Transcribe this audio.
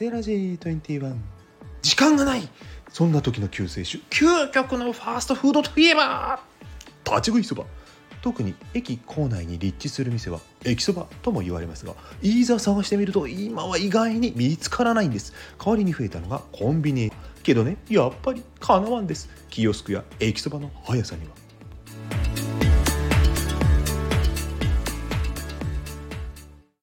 セラジー21時間がない。そんな時の救世主。究極のファーストフードといえば立ち食いそば。特に駅構内に立地する店は駅そばとも言われますがいざ探してみると今は意外に見つからないんです。代わりに増えたのがコンビニ。けどねやっぱりかなわんです。キヨスクや駅そばの速さには。